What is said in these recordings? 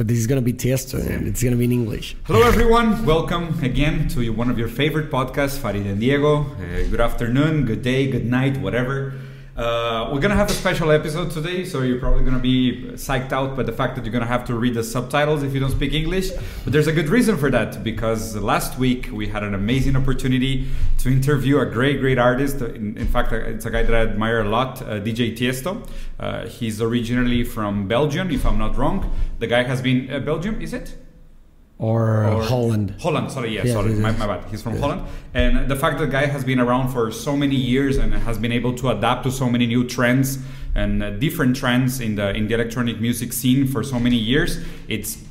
but this is gonna be Tiesto and it's gonna be in English. Hello, everyone. Welcome again to one of your favorite podcasts, Farid and Diego. Uh, good afternoon, good day, good night, whatever. Uh, we're gonna have a special episode today, so you're probably gonna be psyched out by the fact that you're gonna have to read the subtitles if you don't speak English. But there's a good reason for that because last week we had an amazing opportunity to interview a great, great artist. In, in fact, it's a guy that I admire a lot, uh, DJ Tiesto. Uh, he's originally from Belgium, if I'm not wrong. The guy has been uh, Belgium, is it? Or, or, Holland. Holland, sorry, yeah, yeah sorry, my, my, bad. He's from yeah. Holland. And the fact that guy has been around for so many years and has been able to adapt to so many new trends and uh, different trends in the in the electronic music scene for so many years, it's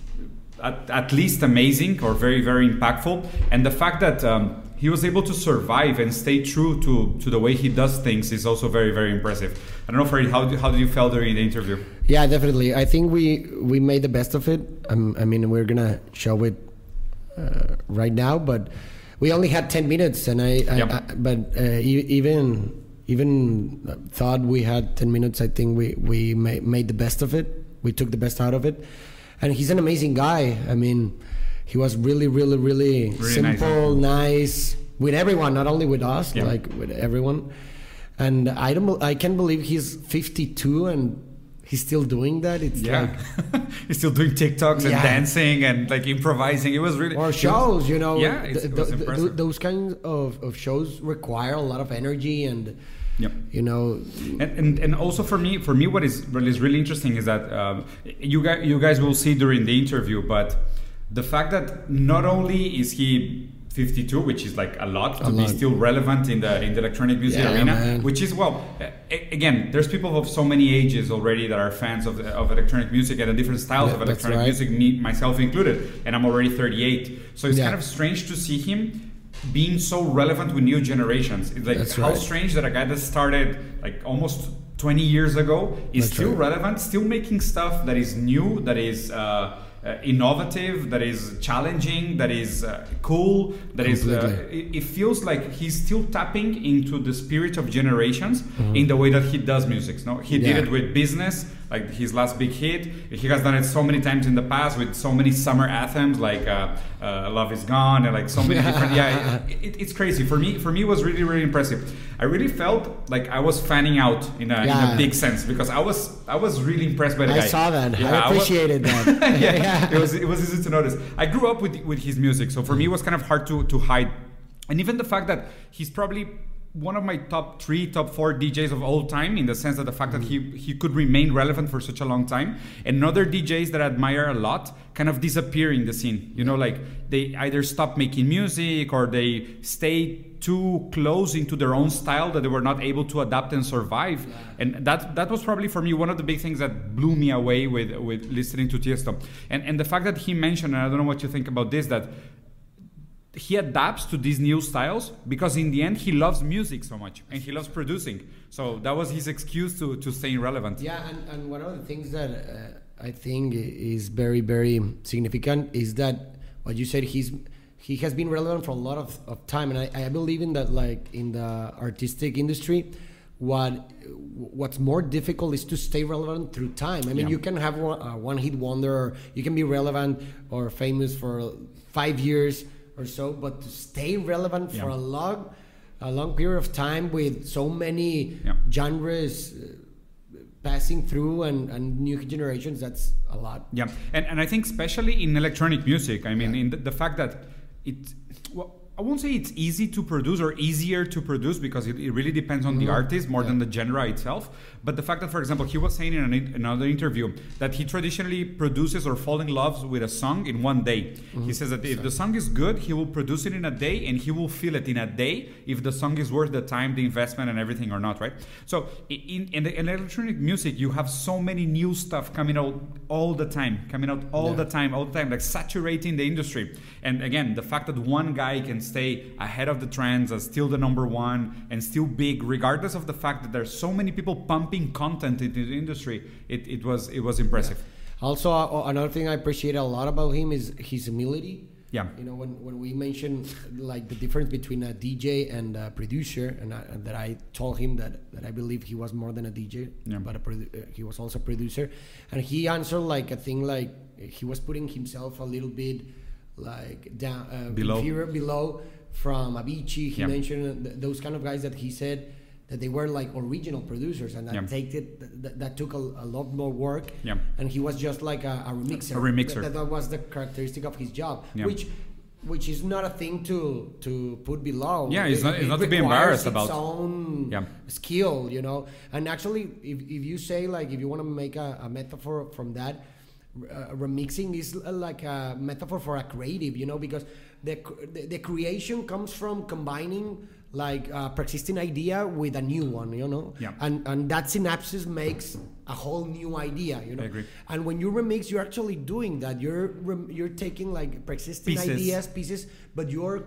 at, at least amazing or very, very impactful. And the fact that um, he was able to survive and stay true to, to the way he does things is also very very impressive. I don't know, Farid, how, how did you feel during the interview? Yeah, definitely. I think we we made the best of it. Um, I mean, we're gonna show it uh, right now, but we only had ten minutes, and I, I, yep. I but uh, even even thought we had ten minutes. I think we we made the best of it. We took the best out of it, and he's an amazing guy. I mean he was really, really, really, really simple, nice. nice. with everyone, not only with us, yeah. like with everyone. And I don't, I can't believe he's 52 and he's still doing that. It's yeah, like, he's still doing TikToks yeah. and dancing and like improvising. It was really or shows, was, you know. Yeah, it, it was the, those kinds of, of shows require a lot of energy and. Yep. You know, and, and, and also for me, for me, what is what is really interesting is that um, you guys you guys will see during the interview, but the fact that not only is he 52 which is like a lot to a be lot. still relevant in the in the electronic music yeah, arena man. which is well again there's people of so many ages already that are fans of, of electronic music and the different styles yeah, of electronic right. music me myself included and i'm already 38 so it's yeah. kind of strange to see him being so relevant with new generations it's like that's how right. strange that a guy that started like almost 20 years ago is that's still right. relevant still making stuff that is new that is uh, innovative, that is challenging, that is uh, cool, that is. Uh, it, it, feels like he's still tapping into the spirit of generations mm-hmm. in the way that he does music. No, he yeah. did it with business like his last big hit. He has done it so many times in the past with so many summer anthems like uh, uh, "Love Is Gone" and like so many different. Yeah, it, it's crazy for me. For me, it was really really impressive. I really felt like I was fanning out in a, yeah. in a big sense because I was I was really impressed by the I guy. I saw that. Yeah, I appreciated I was, that. yeah, yeah, it was it was easy to notice. I grew up with with his music, so for me it was kind of hard to to hide. And even the fact that he's probably one of my top three, top four DJs of all time, in the sense that the fact that he he could remain relevant for such a long time, and other DJs that I admire a lot kind of disappear in the scene. You know, like they either stop making music or they stay too close into their own style that they were not able to adapt and survive. Yeah. And that that was probably for me one of the big things that blew me away with with listening to Tiesto. And and the fact that he mentioned, and I don't know what you think about this, that he adapts to these new styles because in the end he loves music so much and he loves producing so that was his excuse to, to staying relevant yeah and, and one of the things that uh, i think is very very significant is that what you said he's he has been relevant for a lot of, of time and I, I believe in that like in the artistic industry what what's more difficult is to stay relevant through time. I mean, yeah. you can have one, uh, one hit wonder, or you can be relevant or famous for five years, or so, but to stay relevant for a long, a long period of time with so many yeah. genres uh, passing through and, and new generations, that's a lot. Yeah, and and I think especially in electronic music, I mean, yeah. in the, the, fact that it. Well, I won't say it's easy to produce or easier to produce because it, it really depends on mm-hmm. the artist more yeah. than the genre itself. But the fact that, for example, he was saying in an, another interview that he traditionally produces or fall in love with a song in one day. Mm-hmm. He says that if the song is good, he will produce it in a day and he will feel it in a day if the song is worth the time, the investment, and everything or not, right? So in, in, the, in electronic music, you have so many new stuff coming out all the time, coming out all yeah. the time, all the time, like saturating the industry. And again, the fact that one guy can stay ahead of the trends as still the number one and still big, regardless of the fact that there's so many people pumping content into the industry. It, it was it was impressive. Yeah. Also, uh, another thing I appreciate a lot about him is his humility. Yeah. You know, when, when we mentioned like the difference between a DJ and a producer, and, I, and that I told him that, that I believe he was more than a DJ, Yeah. but a produ- uh, he was also a producer, and he answered like a thing like he was putting himself a little bit like down uh, Below. below from Avicii. He Yeah. mentioned th- those kind of guys that he said that they were like original producers, and that Yeah. take it that, that took a, a lot more work. Yeah. And he was just like a, a remixer. A remixer. That, that was the characteristic of his job, Yeah. which which is not a thing to to put below. Yeah, it's not- it's not to be embarrassed its about. Own Yeah. skill, you know. And actually, if, if you say like if you want to make a, a metaphor from that, uh, remixing is uh, like a metaphor for a creative, you know, because the the, the creation comes from combining like a persisting idea with a new one, you know. Yeah. And and that synapses makes a whole new idea, you know. I agree. And when you remix, you're actually doing that. You're you're taking like persisting Pieces. ideas, pieces, but you're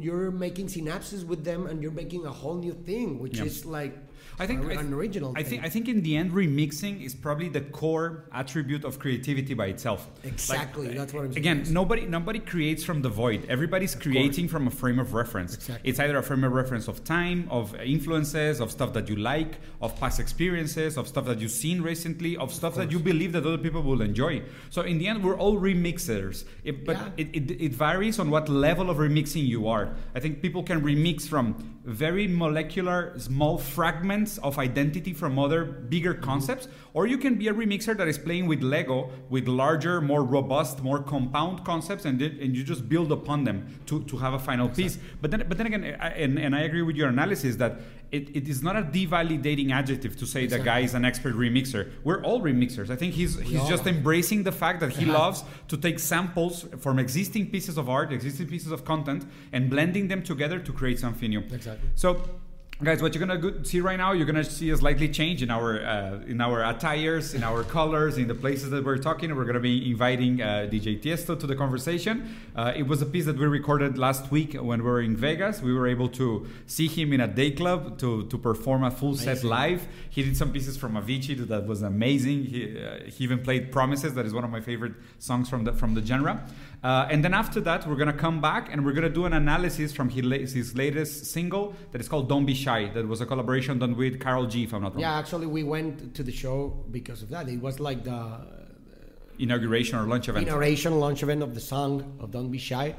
you're making synapses with them, and you're making a whole new thing, which Yeah. is like I think an original. I think I think in the end, remixing is probably the core attribute of creativity by itself. Exactly, Like, that's what I'm saying. Again, nobody nobody creates from the void. Everybody's creating from a frame of reference. Exactly. It's either a frame of reference of time, of influences, of stuff that you like, of past experiences, of stuff that you've seen recently, of stuff that you believe that other people will enjoy. So in the end, we're all remixers. It, but Yeah. it, it, it varies on what level of remixing you are. I think people can remix from very molecular, small fragments of identity from other bigger concepts, or you can be a remixer that is playing with Lego with larger, more robust, more compound concepts, and, it- and you just build upon them to, to have a final piece. But then, but then again, I, and, and I agree with your analysis that it, it is not a devalidating adjective to say the guy is an expert remixer. We're all remixers. I think he's he's just embracing the fact that he Yeah. loves to take samples from existing pieces of art, existing pieces of content, and blending them together to create something new. Exactly. So, guys, what you're gonna go- see right now, you're gonna see a slightly change in our uh, in our attires, in our colors, in the places that we're talking. We're gonna be inviting uh, DJ Tiesto to the conversation. Uh, it was a piece that we recorded last week when we were in Vegas. We were able to see him in a day club to to perform a full set live. He did some pieces from Avicii that was amazing. He, uh, he even played Promises, that is one of my favorite songs from the from the genre. Uh, and then after that, we're gonna come back and we're gonna do an analysis from his, his latest single that is called "Don't Be Shy." That was a collaboration done with Karol G, if I'm not wrong. Yeah, actually, we went to the show because of that. It was like the Inauguration or launch event. inauguration launch event of the song of "Don't Be Shy."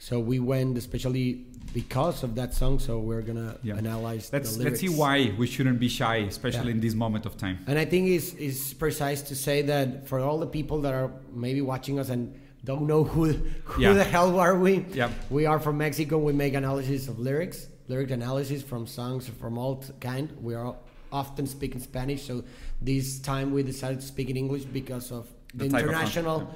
So we went especially because of that song. So we're gonna Yeah. analyze. Let's the let's see why we shouldn't be shy, especially Yeah. in this moment of time. And I think it's, it's precise to say that for all the people that are maybe watching us and don't know who who Yeah. the hell are we? Yeah. We are from Mexico. We make analysis of lyrics, lyric analysis from songs from all kind. We are often speaking Spanish, so this time we decided to speak in English because of the, The international.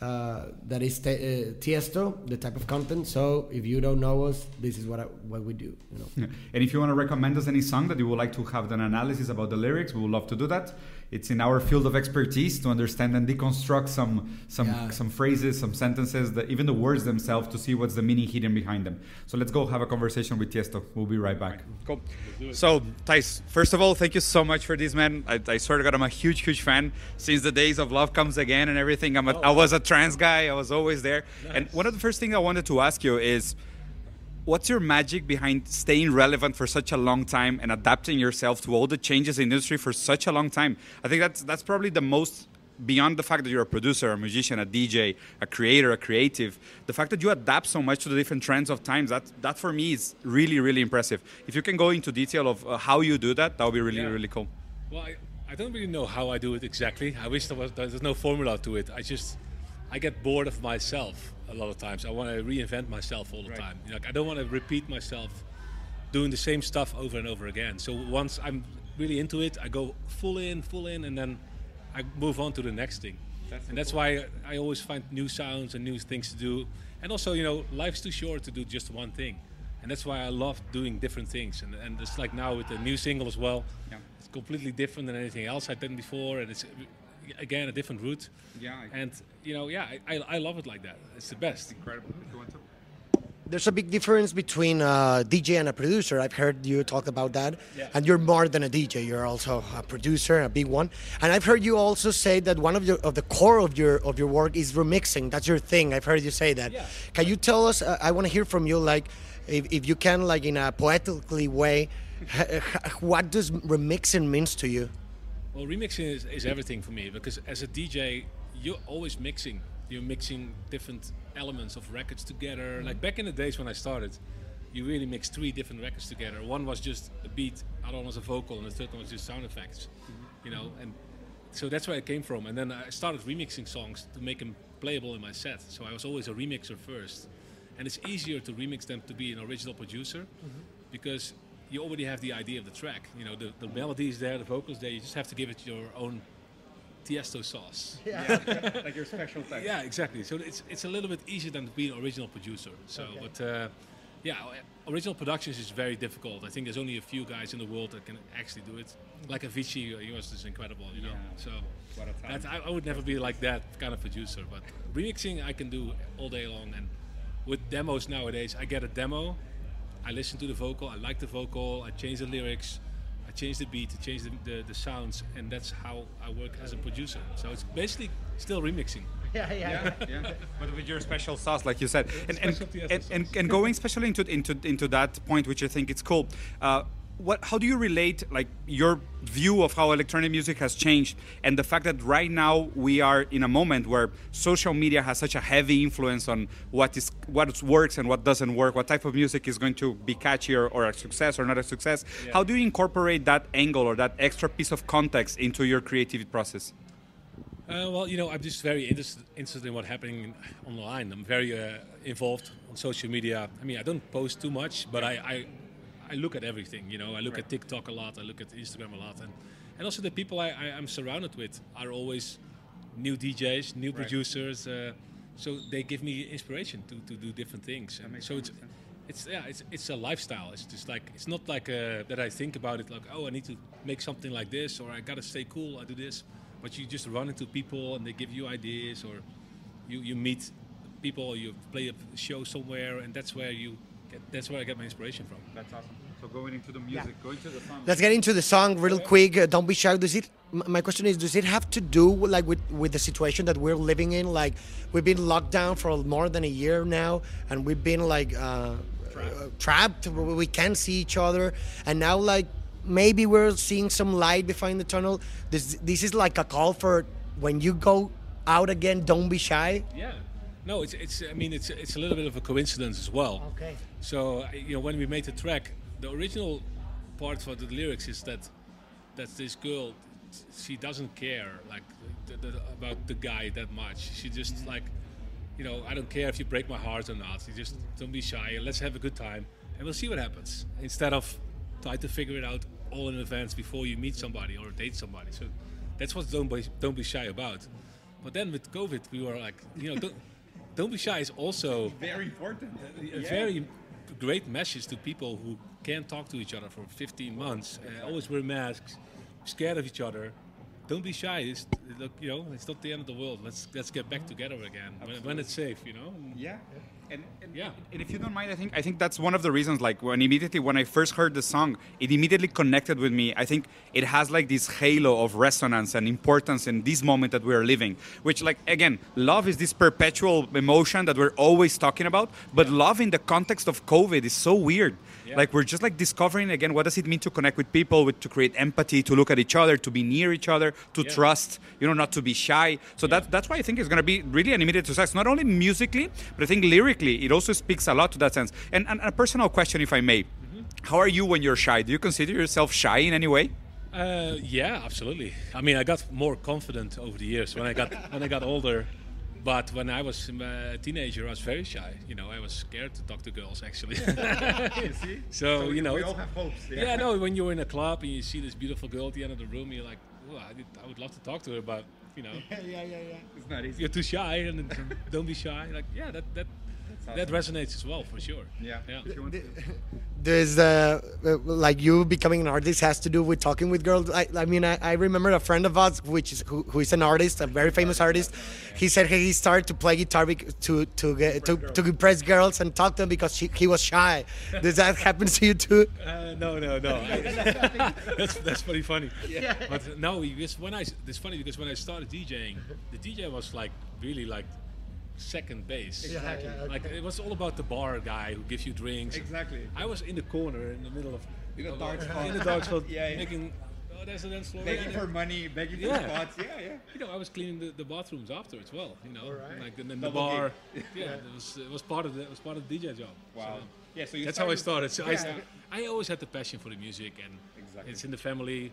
uh, that is te- uh, Tiesto, the type of content. So if you don't know us, this is what I, what we do. You know. Yeah. And if you want to recommend us any song that you would like to have an analysis about the lyrics, we would love to do that. It's in our field of expertise to understand and deconstruct some some Yeah. some phrases, some sentences, that even the words themselves, to see what's the meaning hidden behind them. So let's go have a conversation with Tiesto. We'll be right back. Cool. So, Tijs, first of all, thank you so much for this, man. I, I swear to God, I'm a huge, huge fan since the days of Love Comes Again and everything. I'm a, oh, I was a trance guy. I was always there. And one of the first things I wanted to ask you is what's your magic behind staying relevant for such a long time and adapting yourself to all the changes in the industry for such a long time? I think that's that's probably the most beyond the fact that you're a producer, a musician, a DJ, a creator, a creative, the fact that you adapt so much to the different trends of times, that that for me is really, really impressive. If you can go into detail of uh, how you do that, that would be really, Yeah. really cool. Well, I, I don't really know how I do it exactly. I wish there was there's no formula to it. I just I get bored of myself a lot of times. I want to reinvent myself all the Right. time. You know, I don't want to repeat myself doing the same stuff over and over again. So once I'm really into it, I go full in, full in, and then I move on to the next thing. That's and that's why I always find new sounds and new things to do. And also, you know, life's too short to do just one thing. And that's why I love doing different things. And, and it's like now with the new single as well. Yeah. It's completely different than anything else I've done before, and it's again a different route. Yeah, I- And you know, yeah, I, I, I love it like that. It's the best. Incredible. If you want to. there's a big difference between a DJ and a producer. I've heard you talk about that. Yeah. And you're more than a DJ. You're also a producer, a big one. And I've heard you also say that one of your of the core of your of your work is remixing. That's your thing. I've heard you say that. Yeah. Can you tell us? Uh, I want to hear from you, like, if, if you can, like, in a poetically way, what does remixing means to you? Well, remixing is, is everything for me because as a DJ, you're always mixing. You're mixing different elements of records together. Mm. Like back in the days when I started, you really mixed three different records together. One was just a beat, other one was a vocal, and the third one was just sound effects. Mm-hmm. You know, and so that's where it came from. And then I started remixing songs to make them playable in my set. So I was always a remixer first, and it's easier to remix them to be an original producer mm-hmm. because you already have the idea of the track. You know, the, the melody is there, the vocals there. You just have to give it your own Tiesto sauce. Yeah, like your special thing. Yeah, exactly. So it's it's a little bit easier than being an original producer. So, but uh, yeah, original productions is very difficult. I think there's only a few guys in the world that can actually do it. Like Avicii, uh, he was just incredible, you know. Yeah. So What a talent. that, I, I would never be like that kind of producer. But remixing, I can do all day long. And with demos nowadays, I get a demo, I listen to the vocal, I like the vocal, I change the lyrics. I change the beat, I change the, the, the sounds, and that's how I work as a producer. So it's basically still remixing. Yeah, yeah, yeah. But with your special sauce, like you said, and and, and, and, and going especially into into into that point, which I think it's cool. Uh, what? How do you relate like your view of how electronic music has changed, and the fact that right now we are in a moment where social media has such a heavy influence on what is what works and what doesn't work, what type of music is going to be catchy or, or a success or not a success. Yeah. How do you incorporate that angle or that extra piece of context into your creative process? Uh, well, you know, I'm just very interested, interested in what's happening online. I'm very uh, involved on social media. I mean, I don't post too much, but I, I, I look at everything. You know, I look at TikTok a lot. I look at Instagram a lot, and and also the people I, I am surrounded with are always new DJs, new producers. Uh, so they give me inspiration to, to do different things. And so it's. It's yeah, it's, it's a lifestyle. It's just like it's not like uh, that. I think about it like, oh, I need to make something like this, or I gotta stay cool. I do this, but you just run into people and they give you ideas, or you, you meet people, you play a show somewhere, and that's where you that's where I get my inspiration from. That's awesome. So going into the music, going to the song. Let's get into the song real quick. Uh, don't be shy. Does it? My question is, does it have to do like with with the situation that we're living in? Like we've been locked down for more than a year now, and we've been like uh, uh, trapped. We we can't see each other, and now like maybe we're seeing some light behind the tunnel. This this is like a call for when you go out again. Don't be shy. Yeah. No, it's it's. I mean, it's it's a little bit of a coincidence as well. Okay. So you know, when we made the track, the original part for the lyrics is that that this girl, she doesn't care like the, the, about the guy that much. She just mm-hmm. like, you know, I don't care if you break my heart or not. You just don't be shy. Let's have a good time, and we'll see what happens. Instead of try to figure it out all in advance before you meet somebody or date somebody. So that's what don't be don't be shy about. But then with COVID, we were like, you know, don't, don't be shy is also very important. a very great message to people who can't talk to each other for 15 months, uh, always wear masks, scared of each other. Don't be shy. It's, look, you know, it's not the end of the world. Let's let's get back together again when, when it's safe. You know. Yeah. And, and, Yeah. and if you don't mind, I think I think that's one of the reasons. Like when immediately when I first heard the song, it immediately connected with me. I think it has like this halo of resonance and importance in this moment that we are living. Which, like again, love is this perpetual emotion that we're always talking about. But love in the context of COVID is so weird. Yeah. Like we're just like discovering again what does it mean to connect with people, with to create empathy, to look at each other, to be near each other, to Yeah. trust. You know, not to be shy. So that that's why I think it's going to be really an immediate success. Not only musically, but I think lyrically, it also speaks a lot to that sense. And, and a personal question, if I may, how are you when you're shy? Do you consider yourself shy in any way? Uh, yeah, absolutely. I mean, I got more confident over the years when I got when I got older. But when I was uh, a teenager, I was very shy. You know, I was scared to talk to girls. Actually. So, you know, it's- have hopes. Yeah, no. When you're in a club and you see this beautiful girl at the end of the room, you're like, "Ooh, I, did, I would love to talk to her, but you know, Yeah, yeah, yeah. It's not easy. you're too shy, and don't be shy." Like, yeah, that that that resonates as well for sure. Yeah. yeah. If you does uh, uh, like you becoming an artist has to do with talking with girls? I, I mean, I, I remember a friend of us, which is who, who is an artist, a very famous artist. He said he started to play guitar to to get to, to impress girls and talk to them because she, he was shy. Does that happen to you too? Uh, no, no, no. that's that's pretty funny. Yeah. But no, because when I it's funny because when I started DJing, the DJ was like really like second base. Exactly. Like it was all about the bar guy who gives you drinks. Exactly. I was in the corner in the middle of In the of- dark in spot. the dark spot, Yeah, yeah. making. Oh, there's a dance floor. Begging for money, begging for spots. Yeah, yeah. You know, I was cleaning the, the bathrooms after as well. You know, Alright. like and then the bar. Yeah, it was it was part of the it was part of the DJ job. Wow. So Yeah, so you that's how I started. So I, Yeah. st- I always had the passion for the music, and Exactly. it's in the family,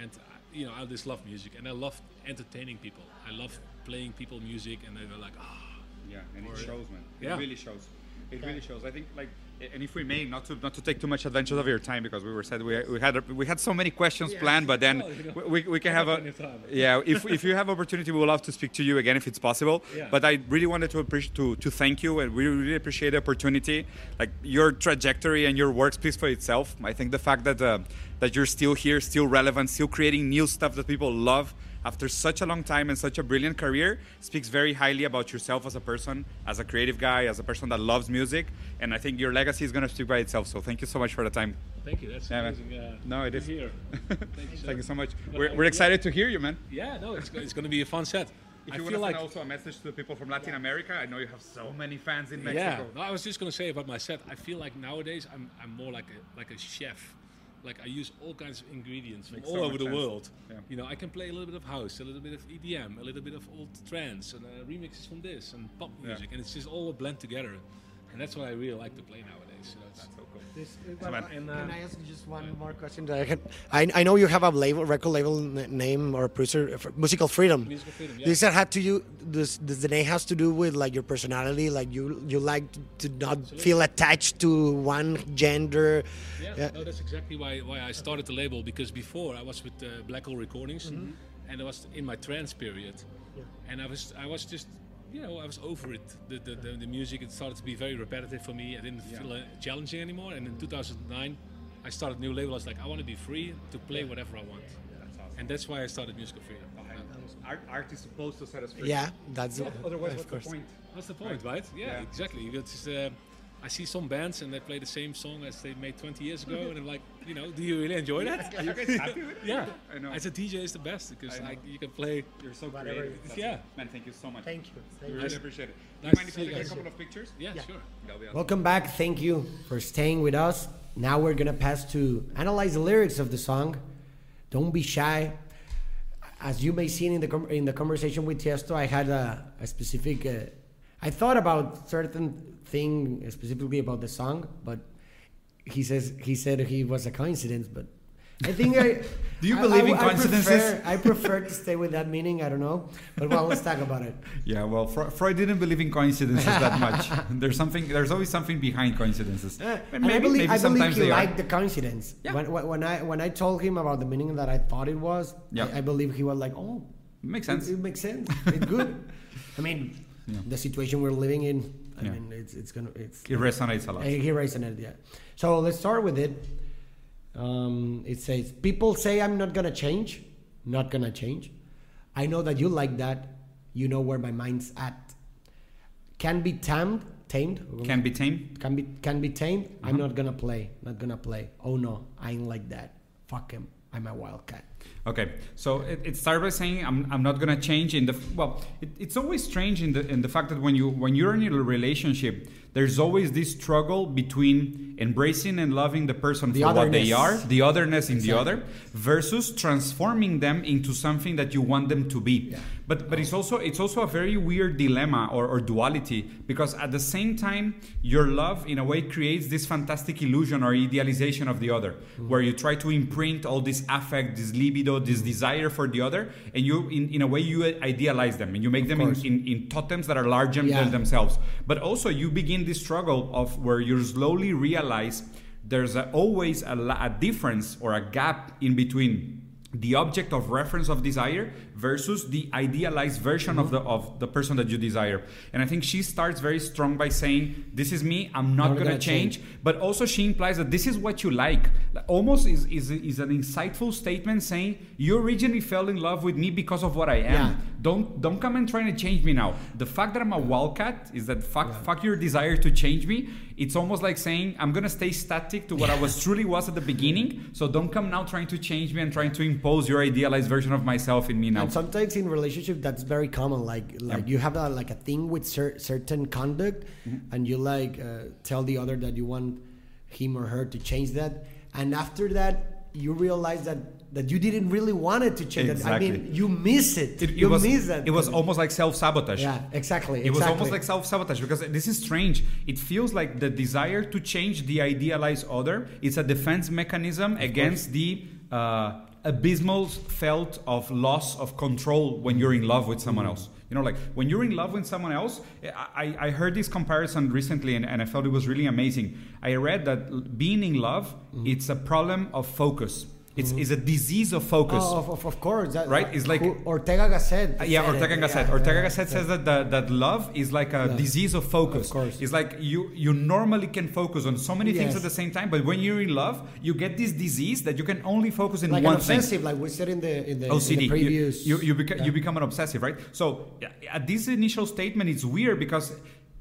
and you know I just love music, and I love entertaining people. I love playing people music, and they're like, ah, Yeah, and Or- it shows, man. Yeah. It really shows. It really shows. I think, like, and if we may, not to not to take too much advantage of your time, because we were said we, we had we had so many questions planned, but then Well, you know, we, we, can have a time. yeah. If, if you have opportunity, we would love to speak to you again if it's possible. Yeah. But I really wanted to appreciate to to thank you, and we really appreciate the opportunity. Like your trajectory and your work speaks for itself. I think the fact that uh, that you're still here, still relevant, still creating new stuff that people love after such a long time and such a brilliant career speaks very highly about yourself as a person, as a creative guy, as a person that loves music. And I think your legacy is going to speak by itself. So thank you so much for the time. thank you, that's Yeah, amazing. Uh, No, it is to is. Hear. Thank you, you, so much. But We're, I- we're yeah. excited to hear you, man. Yeah, no, it's, it's going to be a fun set. If I you want feel to like send also a message to the people from Latin America, I know you have so many fans in Mexico. Yeah, no, I was just gonna say about my set. I feel like nowadays I'm, I'm more like a like a chef. Like I use all kinds of ingredients from Makes all so over the sense. world. Yeah. You know, I can play a little bit of house, a little bit of EDM, a little bit of old trance, and uh, remixes from this and pop Yeah. music, and it's just all blend together. And that's what I really like to play nowadays. So that's, That's so cool. This, well, man. and, Can uh, I ask you just one more question? that I, can, I, I know you have a label, record label name or producer, Musical Freedom. Musical Freedom, yeah. Does that have to you? Does, does the name has to do with like your personality? Like you you like to not feel attached to one gender? Yeah, Yeah. no, that's exactly why, why I started the label because before I was with uh, Black Hole Recordings Mm-hmm. and I was in my trance period, and I was I was just you know I was over it. The the, the, the music it started to be very repetitive for me. I didn't feel uh, challenging anymore. And in 2009, I started a new label. I was like I want to be free to play whatever I want, Yeah, That's awesome. and that's why I started Musical Freedom. Art, art is supposed to set us free. Yeah, that's Otherwise, of what's course. the point? What's the point, right? Yeah, Yeah. exactly. It's uh, I see some bands and they play the same song as they made 20 years ago, and I'm like, you know, do you really enjoy that? Are you guys happy with it? Yeah, I know. As a DJ, it's the best because I know. like you can play. You're so Whatever. creative. Yeah. it. Man, thank you so much. Thank you. Thank really you. appreciate it. Do Nice you mind if to I take you a guys. couple of pictures? Yeah, Yeah. sure. Awesome. Welcome back. Thank you for staying with us. Now we're gonna pass to analyze the lyrics of the song. Don't be shy. As you may see in the in the conversation with Tiesto, I had a, a specific. Uh, I thought about certain thing specifically about the song, but he says he said he was a coincidence. But I think I. Do you believe I- in I coincidences? prefer- I prefer to stay with that meaning. I don't know, but well, let's talk about it. Yeah, well, Fre- Freud didn't believe in coincidences that much. There's something. There's always something behind coincidences. Uh, and I believe, I believe he liked the coincidence. Yeah. When, when, I when I told him about the meaning that I thought it was, Yeah. I, I believe he was like, "Oh, it Makes it, sense. it makes sense. It's good." I mean, Yeah. the situation we're living in. I Yeah. mean, it's it's gonna it's. It resonates a lot. He resonated, yeah. So let's start with it. Um, it says, "People say I'm not gonna change, not gonna change. I know that you like that. You know where my mind's at. Can be tamed, tamed. Can be tamed. Can be can be tamed. I'm Uh-huh. not gonna play. Not gonna play. Oh no, I ain't like that. Fuck him. I'm a wildcat. Okay, so it, it started by saying I'm, I'm not gonna change in the well. It, it's always strange in the in the fact that when you when you're in a relationship, there's always this struggle between embracing and loving the person The for what they otherness. are, the otherness in the other, versus transforming them into something that you want them to be. Yeah. But but it's also it's also a very weird dilemma or, or duality because at the same time your love in a way creates this fantastic illusion or idealization of the other Mm-hmm. where you try to imprint all this affect this libido this Mm-hmm. desire for the other and you in, in a way you idealize them and you make them in, in, in totems that are larger Yeah. than themselves but also you begin this struggle of where you slowly realize there's a, always a, a difference or a gap in between the object of reference of desire versus the idealized version of the of the person that you desire and i think she starts very strong by saying this is me i'm not to gonna change. change. but also she implies that this is what you like almost is, is, is an insightful statement saying you originally fell in love with me because of what i am Yeah. don't don't come and try to change me now the fact that i'm a wildcat is that fuck, fuck your desire to change me it's almost like saying i'm going to stay static to what i was truly was at the beginning so don't come now trying to change me and trying to impose your idealized version of myself in me now And sometimes in relationship, that's very common. Like like Yeah. you have a, like a thing with cer- certain conduct, Mm-hmm. and you like uh, tell the other that you want him or her to change that, and after that you realize that that you didn't really want it to change. That. I mean, you miss it. it, it you was miss that. it was almost like self-sabotage yeah, exactly. It was almost like self-sabotage because this is strange. It feels like the desire to change the idealized other is a defense mechanism against the uh, abysmal felt of loss of control when you're in love with someone else. You know, like when you're in love with someone else, I, I heard this comparison recently and, and I felt it was really amazing. I read that being in love, it's a problem of focus. It's, it's a disease of focus. Oh, of, of, of course. That, Right? It's like- who- Ortega Gasset. Uh, yeah, Ortega. Gasset. Yeah, Ortega Gasset yeah. says that the, that love is like a Yeah. disease of focus. Of course. It's like you you normally can focus on so many things at the same time, but when you're in love, you get this disease that you can only focus in like one an thing. obsessive, like we said in the in the, in OCD. the You- previous. You, you, beca- yeah. you become an obsessive, right? So at this initial statement, it's weird because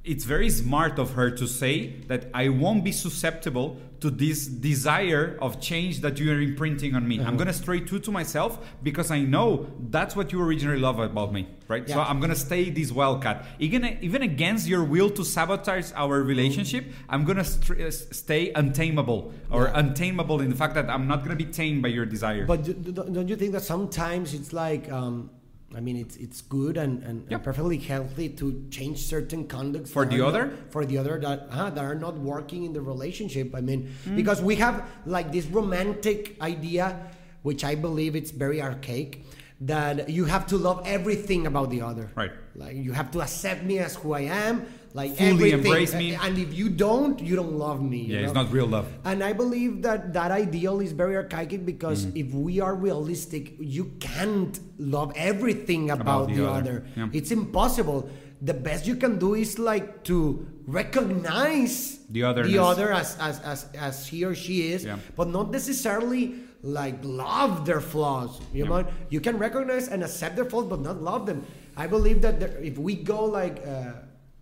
it's very smart of her to say that I won't be susceptible to this desire of change that you are imprinting on me. Uh-huh. I'm gonna stay true to myself because I know that's what you originally love about me, right? So I'm gonna stay this wildcat, even even against your will to sabotage our relationship. I'm gonna st- uh, stay untamable or Yeah. untamable in the fact that I'm not gonna be tamed by your desire. But do- do- don't you think that sometimes it's like, um, I mean, it's it's good and, and, and perfectly healthy to change certain conducts For the other? not- for the other that uh, that are not working in the relationship. I mean, Mm. because we have like this romantic idea, which I believe it's very archaic, that you have to love everything about the other. Right. Like you have to accept me as who I am. Like Fully everything. embrace me. and if you don't, you don't love me. you yeah, it's not real love. And I believe that that ideal is very archaic because Mm-hmm. if we are realistic, you can't love everything about, the the, other. other. Yeah. It's impossible. The best you can do is like to recognize The otherness. the other as, as, as, as he or she is, Yeah. but not necessarily like love their flaws. You know, you can recognize and accept their flaws, but not love them. I believe that there, if we go like uh,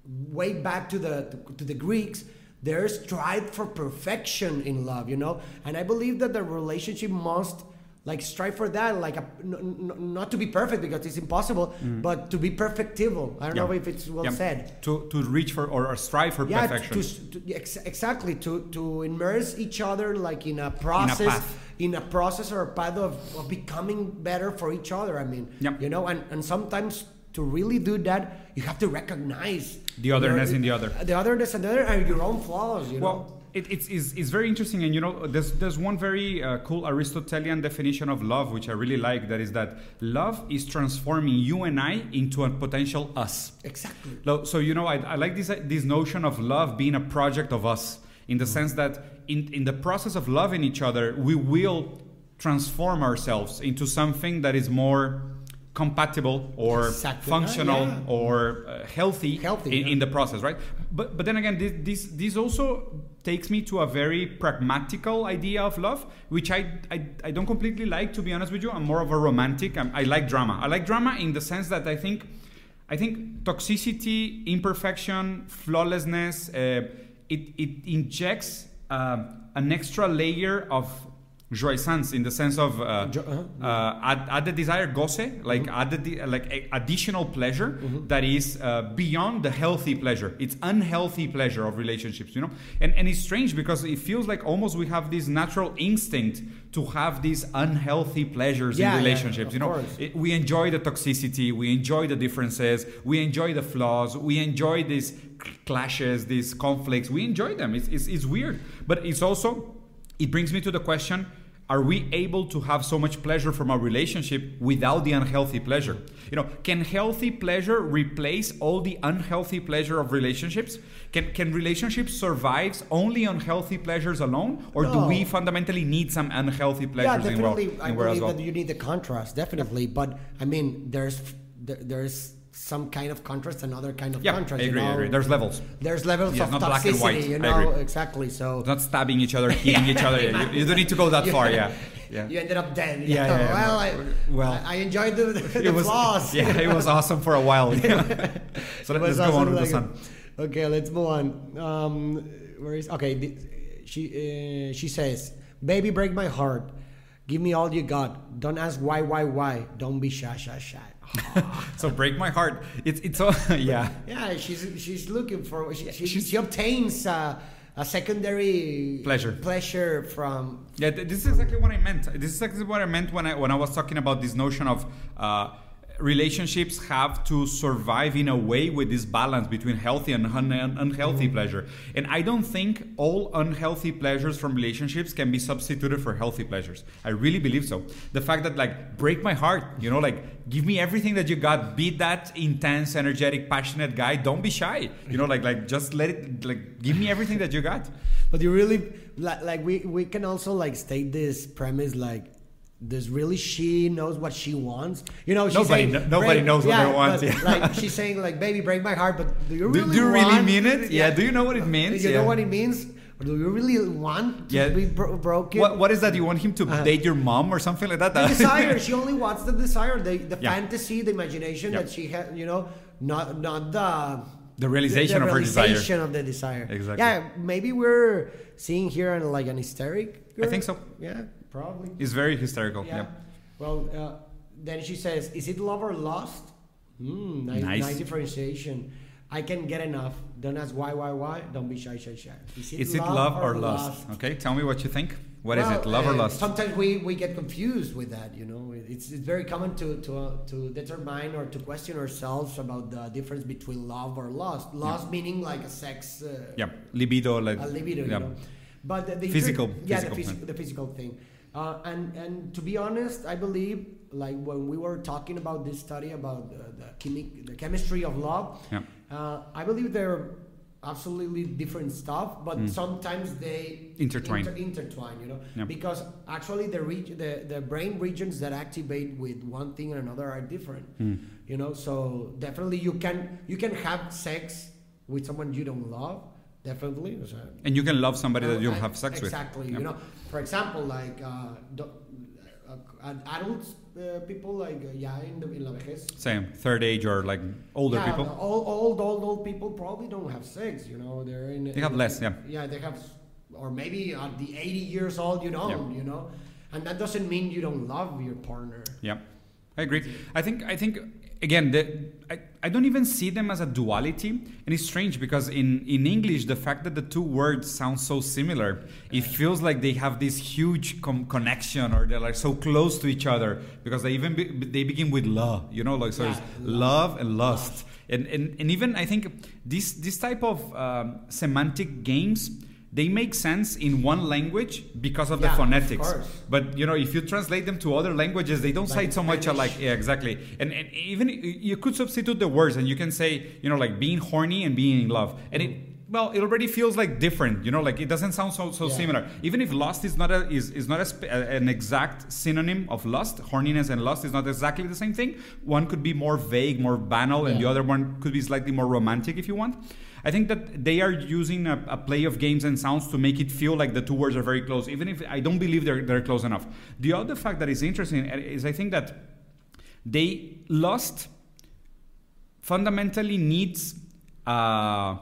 way back to the to, the Greeks, there's strive for perfection in love. You know, and I believe that the relationship must like strive for that, like a, n- n- not to be perfect because it's impossible, but to be perfectible. I don't know Mm. If it's well Yeah. said To, to reach for or, or strive for yeah perfection. to, to, ex- exactly to to immerse each other like in a process path. in a process or a path of, of becoming better for each other i mean you know and, and sometimes to really do that you have to recognize The otherness your- in the other. the otherness and the other and your own flaws you know Well, it, it's, it's, it's very interesting, and you know, there's, there's one very uh, cool Aristotelian definition of love, which I really like. That is that love is transforming you and I into a potential us. exactly So you know, I, I like this this notion of love being a project of us, in the sense that in in the process of loving each other, we will transform ourselves into something that is more compatible or Exactly. functional Yeah. or uh, healthy, Healthy, in, yeah. in the process, right? But but then again, this this this also takes me to a very pragmatical idea of love, which I, I, I don't completely like, to be honest with you. I'm more of a romantic. I'm, I like drama. I like drama in the sense that I think I think toxicity, imperfection, flawlessness, uh, it, it injects uh, an extra layer of jouissance in the sense of uh, uh-huh. uh, add, add the desire goce, like add the like additional pleasure that is uh, beyond the healthy pleasure. It's unhealthy pleasure of relationships, you know. And and it's strange because it feels like almost we have this natural instinct to have these unhealthy pleasures Yeah, yeah, in relationships. of you know. It- we enjoy the toxicity, we enjoy the differences, we enjoy the flaws, we enjoy these clashes, these conflicts. We enjoy them. It's, it's, it's weird, but it's also it brings me to the question: are we able to have so much pleasure from our relationship without the unhealthy pleasure? You know, can healthy pleasure replace all the unhealthy pleasure of relationships? Can can relationships survive only on healthy pleasures alone, or do we fundamentally need some unhealthy yeah, pleasures in well, definitely. I in where as believe well? that you need the contrast, definitely. But I mean, there's there, there's some kind of contrast, another kind of Yeah, contrast. I you agree, I agree. There's levels. There's levels Yeah, of not black and toxicity, white. you know agree. exactly. So Not stabbing each other, killing each other. You, you don't need to go that far. Yeah, yeah. you ended up dead. Yeah, yeah, yeah. Well, I, Well, I, enjoyed the, the it was flaws. yeah, it was awesome for a while. so let, us go on awesome, with the like- sun. Okay, let's move on. Um, where is okay? The, she uh, she says, "Baby, break my heart. Give me all you got. Don't ask why, why, why. Don't be shy, shy, shy." So break my heart. It's it's all yeah. yeah, she's she's looking for she she, she obtains uh, a secondary Pleasure. pleasure from Yeah, th- this is exactly what I meant. This is exactly what I meant when I when I was talking about this notion of uh, relationships have to survive in a way with this balance between healthy and un- un- unhealthy mm-hmm. pleasure. And I don't think all unhealthy pleasures from relationships can be substituted for healthy pleasures. I really believe so. The fact that like break my heart, you know, like give me everything that you got. Be that intense, energetic, passionate guy. Don't be shy. You know, like like just let it like give me everything that you got. But you really like, like we we can also like state this premise like does really she knows what she wants? You know, she's Nobody saying, kn- nobody knows what yeah, they want, yeah. Like she's saying like, baby, break my heart, but do you really do you really mean it? Yeah, do you know what it means? Do you Yeah. know what it means? Or do you really want to Yeah. be bro- broken? What what is that? You want him to Uh-huh. date your mom or something like that? the desire. She only wants the desire, the, the Yeah. fantasy, the imagination Yeah. that she had. You know, not not the The realization the of her desire. realization of the desire. Exactly. Yeah, maybe we're seeing here an, like an hysteric. I think so. Yeah, probably. It's very hysterical. Yeah. Well, uh, then she says, "Is it love or lust?" Hmm, nice, Nice. nice differentiation. I can get enough. Don't ask why, why, why. Don't be shy, shy, shy. Is it, Is it love or lust? Okay, tell me what you think. What is Well, it, love or uh, lust? Sometimes we, we get confused with that. You know, it's, it's very common to to uh, to determine or to question ourselves about the difference between love or lust. Lust meaning like a sex. Uh, Yeah, libido, like a libido, yeah. you know. But the, the Physical- yeah, physical the, phys- the physical thing. Uh, and and to be honest, I believe like when we were talking about this study about the, the chemic, the chemistry of love, Yeah. uh, I believe they're absolutely different stuff, but sometimes they Mm. Intertwine. inter- intertwine, you know, Yeah. because actually the, reg- the the brain regions that activate with one thing and another are different, Mm. you know. So definitely you can you can have sex with someone you don't love, definitely. o sea, And you can love somebody that you uh, have sex with. exactly, you know. For example, like uh, uh, adults, uh, people like uh, yeah, in, the, in la vejez. Same, third age or like older yeah, people. Old, old, old, old people probably don't have sex. You know, they're in. They have less, yeah. Yeah, they have, or maybe at the 80 years old, you don't. Yeah. You know, and that doesn't mean you don't love your partner. Yeah, I agree. I think I think again the, I, I don't even see them as a duality, and it's strange because in in English the fact that the two words sound so similar, it feels like they have this huge com- connection or they're like so close to each other because they even be, they begin with la, you know, like so Yeah, it's love. love and lust. And, and, and even I think this this type of um, semantic games they make sense in one language because of Yeah, the phonetics. course. But you know, if you translate them to other languages, they don't Like sound so much alike. Yeah, exactly. And, and even you could substitute the words, and you can say, you know, like being horny and being in love, and it. Well, it already feels like different, you know. Like it doesn't sound so so Yeah. similar. Even if lust is not a is, is not a, an exact synonym of lust, horniness and lust is not exactly the same thing. One could be more vague, more banal, and the other one could be slightly more romantic, if you want. I think that they are using a, a play of games and sounds to make it feel like the two words are very close, even if I don't believe they're, they're close enough. The other fact that is interesting is I think that they lust fundamentally needs uh,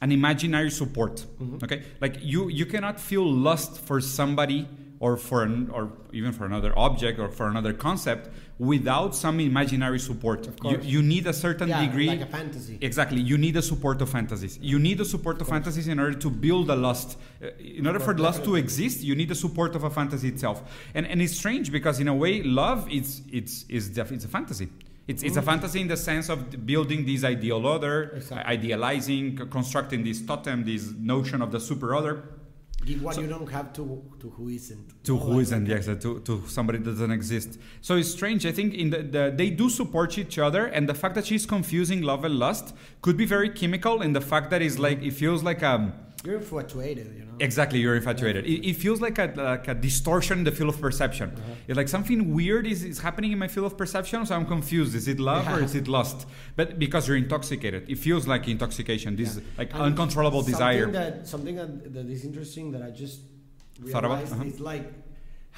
an imaginary support. Okay, like you you cannot feel lust for somebody or for an, or even for another object or for another concept without some imaginary support. You, course. you need a certain Yeah, degree like a fantasy. Exactly. You need the support of fantasies. You need the support of, fantasies in order to build a lust. Uh, In order for lust to exist, you need the support of a fantasy itself. And and it's strange because in a way, love it's it's is it's a fantasy. It's, it's a fantasy in the sense of building this ideal other, Exactly. idealizing, constructing this totem, this notion of the super other. Give what you don't have to to who isn't. to No, who isn't yes to, to somebody that doesn't exist. So it's strange. I think in the, the they do support each other and the fact that she's confusing love and lust could be very chemical in the fact that it's like it feels like um You're infatuated, you know. exactly you're infatuated it, it feels like a, like a distortion in the field of perception Uh-huh. it's like something weird is, is happening in my field of perception so i'm confused is it love or is it lust but because you're intoxicated it feels like intoxication this Yeah. like And uncontrollable something desire That, something that, that is interesting that I just Thought about, realized uh-huh. is like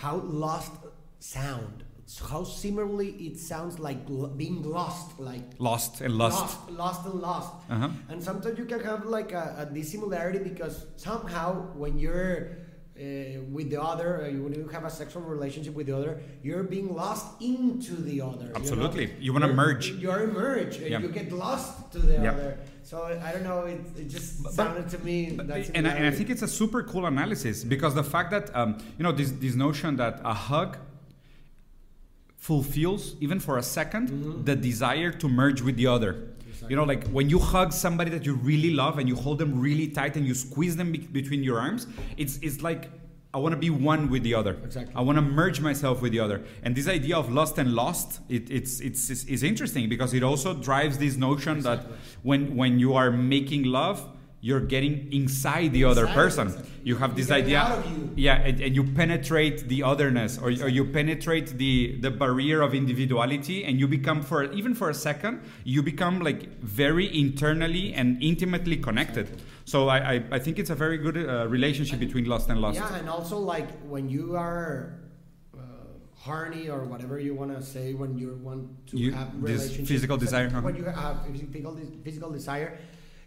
how lost sound. So how similarly it sounds like being lost, like lost and lust lost, lost and lost. Uh-huh. And sometimes you can have like a, a dissimilarity because somehow when you're uh, with the other, uh, you- when you have a sexual relationship with the other, you're being lost into the other. you know? Absolutely. You wanna merge. You're merge. and. You get lost to the Yeah. other. So I don't know. It, it just But- sounded to me. But- that's and, I, and I think it's a super cool analysis because the fact that um, you know this this notion that a hug fulfills even for a 2nd mm-hmm. the desire to merge with the other you know like when you hug somebody that you really love and you hold them really tight and you squeeze them be- between your arms it's it's like I want to be one with the other. Exactly. I want to merge myself with the other. And this idea of lust and lost, it, it's, it's, it's, is interesting because it also drives this notion Exactly. that when, when you are making love, you're getting inside the other Inside, person. exactly. You have this getting idea, out of you. yeah, and, and you penetrate the otherness, or, or you penetrate the the barrier of individuality, and you become for even for a second, you become like very internally and intimately connected. So I, I, I think it's a very good uh, relationship between lust and lust. Yeah, and also like when you are uh, horny or whatever you want to say when you want to You- have relationship physical desire, when you have physical physical desire,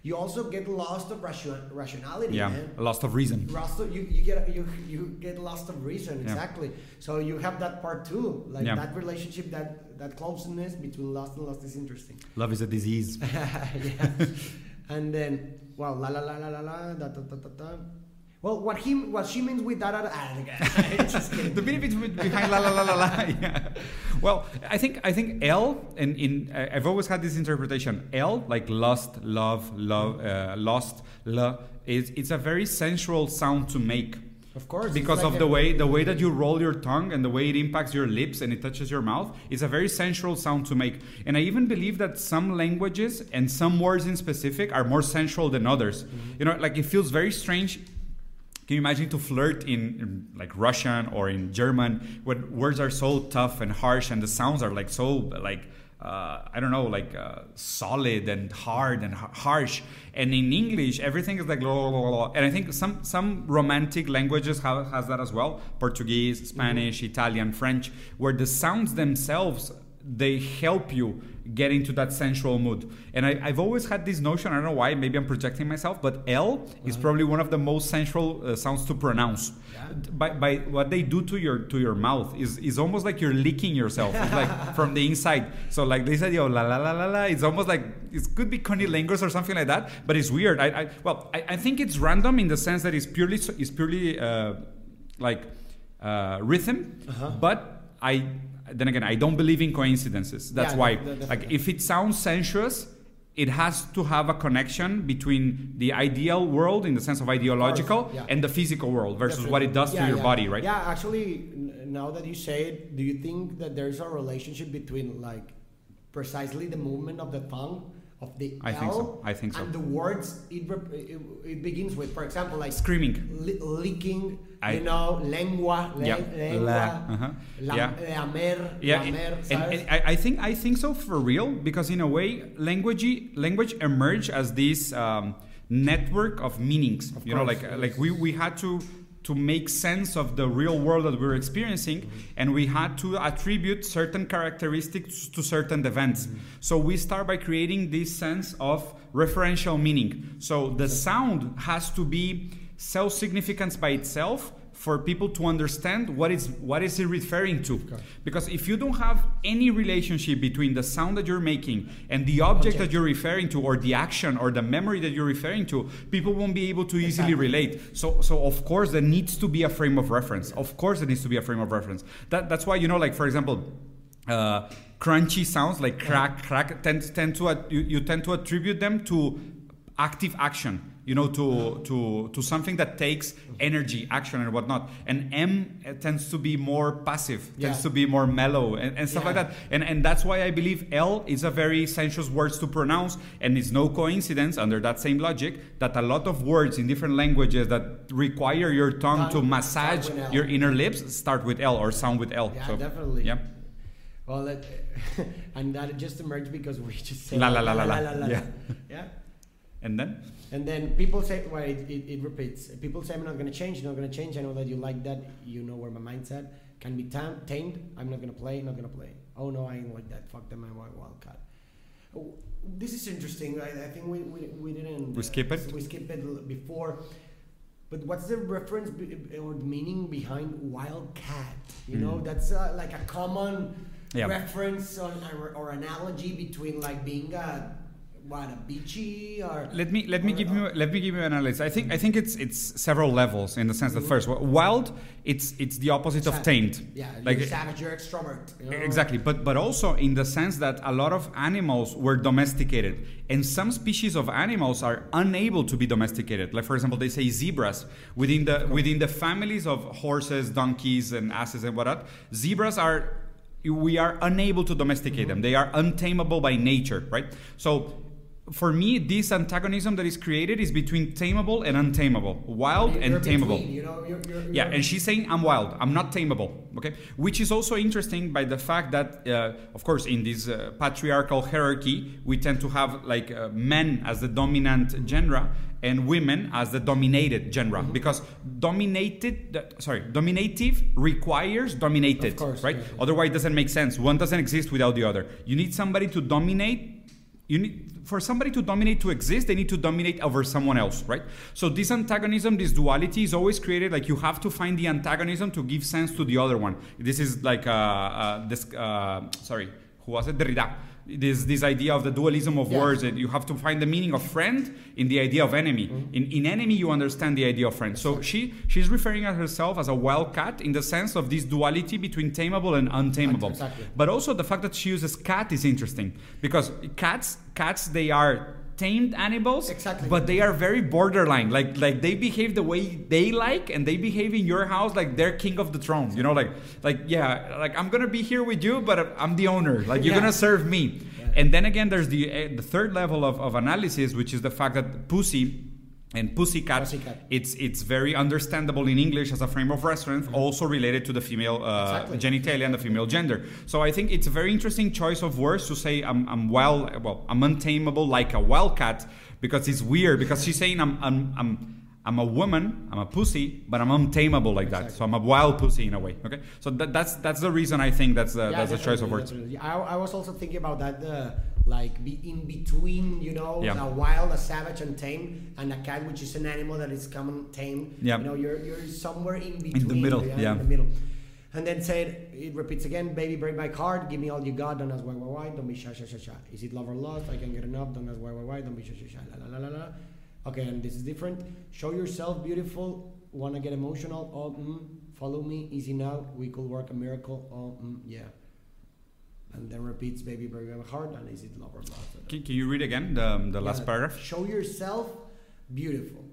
you also get lost of ration, rationality. Yeah, man. lost of reason. Lost of, you, you get you you get lost of reason Yeah. exactly. So you have that part too, like Yeah. that relationship, that that closeness between lust and lust is interesting. Love is a disease. yeah. And then, well, la la la la la la, da da da da da. Well, what he what she means with that, the benefits behind la la la la la. Yeah. Well, I think I think L and in I- I've always had this interpretation. L like lust, love, love, uh, lost, la is it's a very sensual sound to make. Of course, because like of the way the way that you roll your tongue and the way it impacts your lips and it touches your mouth it's a very sensual sound to make and i even believe that some languages and some words in specific are more sensual than others Mm-hmm. you know like it feels very strange can you imagine to flirt in, in like Russian or in German when words are so tough and harsh and the sounds are like so like uh, I don't know like uh, solid and hard and ha- harsh. And in English everything is like blah, blah, blah, and I think some some romantic languages have, has that as well. Portuguese Spanish Italian French where the sounds themselves they help you get into that sensual mood. And I, I've always had this notion, I don't know why, maybe I'm projecting myself, but L is probably one of the most sensual uh, sounds to pronounce. Yeah. By, by what they do to your to your mouth is, is almost like you're licking yourself, like from the inside. So like this idea of la la la la la, it's almost like it could be cunnilingus or something like that, but it's weird. I, I well, I, I think it's random in the sense that it's purely it's purely uh, like uh, rhythm, Uh-huh. but I then again I don't believe in coincidences. That's Yeah, why, like, if it sounds sensuous, it has to have a connection between the ideal world in the sense of ideological yeah. and the physical world versus what it does to your yeah. body, right? Yeah, actually, n- now that you say it, do you think that there's a relationship between like precisely the movement of the tongue of the I L think so. I think so. and the words it, rep- it, it begins with? For example, like Screaming. li- licking, I- you know, lengua, le- Yeah. lengua, La, uh-huh. lam- Yeah. lamer, Yeah, lamer, and, ¿sabes? and I, I think I think so for real because in a way language language emerged as this um, network of meanings. Of you know, like yes. like we, we had to to make sense of the real world that we're experiencing, Mm-hmm. and we had to attribute certain characteristics to certain events. Mm-hmm. So we start by creating this sense of referential meaning. So the sound has to be self-significance by itself for people to understand what is what is it referring to. Because if you don't have any relationship between the sound that you're making and the object that you're referring to or the action or the memory that you're referring to people won't be able to easily Exactly. relate. So so of course there needs to be a frame of reference. Of course there needs to be a frame of reference. That that's why you know like for example uh, crunchy sounds like crack crack tend, tend to you, you tend to attribute them to active action you know to to to something that takes energy action and whatnot and m uh, tends to be more passive Yeah. tends to be more mellow and, and stuff like that and and that's why i believe l is a very sensuous word to pronounce and it's no coincidence under that same logic that a lot of words in different languages that require your tongue to massage start with L. your inner lips start with l or sound with l Yeah, so definitely. yeah Well, that, and that just emerged because we just say La, la, la, la, la. Yeah. yeah. And then And then people say, well, it, it, it repeats. People say, I'm not going to change, not going to change. I know that you like that. You know where my mindset. Can be tam- tamed. I'm not going to play, not going to play. Oh, no, I ain't like that. Fuck them, I'm a wildcat. Oh, this is interesting. I, I think we, we, we didn't. We skip it? We skip it before. But what's the reference be, or meaning behind wildcat? You know, Mm. that's uh, like a common Yeah. reference or, or, or analogy between like being a a beachy or let me let me give you let me give you an analysis. I think I think it's it's several levels in the sense that mm-hmm. first wild it's it's the opposite of Savage. tamed. Yeah, Like- savage, you're extrovert. You know? Exactly, but but also in the sense that a lot of animals were domesticated, and some species of animals are unable to be domesticated. Like for example, they say zebras within the within the families of horses, donkeys, and asses and whatnot. Zebras are we are unable to domesticate mm-hmm. them. They are untamable by nature, right? So. For me, this antagonism that is created is between tameable and untamable, wild and tameable. between, you know, you're, you're, Yeah, you're- and she's saying I'm wild. I'm not tameable. Okay, which is also interesting by the fact that, uh, of course, in this uh, patriarchal hierarchy, we tend to have like uh, men as the dominant genre and women as the dominated genre Mm-hmm. because dominated, uh, sorry, dominative requires dominated, Of course, right? yeah, yeah. Otherwise, it doesn't make sense. One doesn't exist without the other. You need somebody to dominate you need for somebody to dominate to exist they need to dominate over someone else right? So this antagonism this duality is always created like you have to find the antagonism to give sense to the other one. This is like uh, uh this uh sorry who was it? Derrida this this idea of the dualism of Yeah. words that you have to find the meaning of friend in the idea of enemy Mm-hmm. in, in enemy you understand the idea of friend so she she's referring to herself as a wild cat in the sense of this duality between tameable and untamable Exactly. but also the fact that she uses cat is interesting because cats cats they are tamed animals Exactly. but they are very borderline like like they behave the way they like and they behave in your house like they're king of the throne you know like like yeah like i'm gonna be here with you but i'm the owner like you're Yeah. gonna serve me Yeah. and then again there's the uh, the third level of, of analysis which is the fact that pussy and pussycat, Pussycat. it's it's very understandable in English as a frame of reference, also related to the female uh, Exactly. genitalia and the female gender. So I think it's a very interesting choice of words to say I'm, I'm wild, well, I'm untamable like a wildcat because it's weird because she's saying I'm, I'm, I'm I'm a woman, I'm a pussy, but I'm untamable like that. So I'm a wild pussy in a way. Okay, so that, that's that's the reason I think that's the, Yeah, that's the choice of words. definitely. I, I was also thinking about that, uh, like be in between, you know, Yeah. a wild, a savage, and tame, and a cat, which is an animal that is common tame. Yeah. You know, you're you're somewhere in between. In the middle, yeah. In the middle. And then said, it repeats again, baby, break my heart, give me all you got, don't ask why, why, why, don't be shy, shy, shy, shy. Is it love or lust? I can get enough, don't ask why, why, why, don't be shy, shy, shy, la, la, la, la, la. Okay, and this is different. Show yourself beautiful, wanna get emotional, oh, mm, follow me, easy now, we could work a miracle, oh, mm, yeah. And then repeats, baby, my heart, and is it love or? Can, can you read again the, the last Yeah. paragraph? Show yourself beautiful.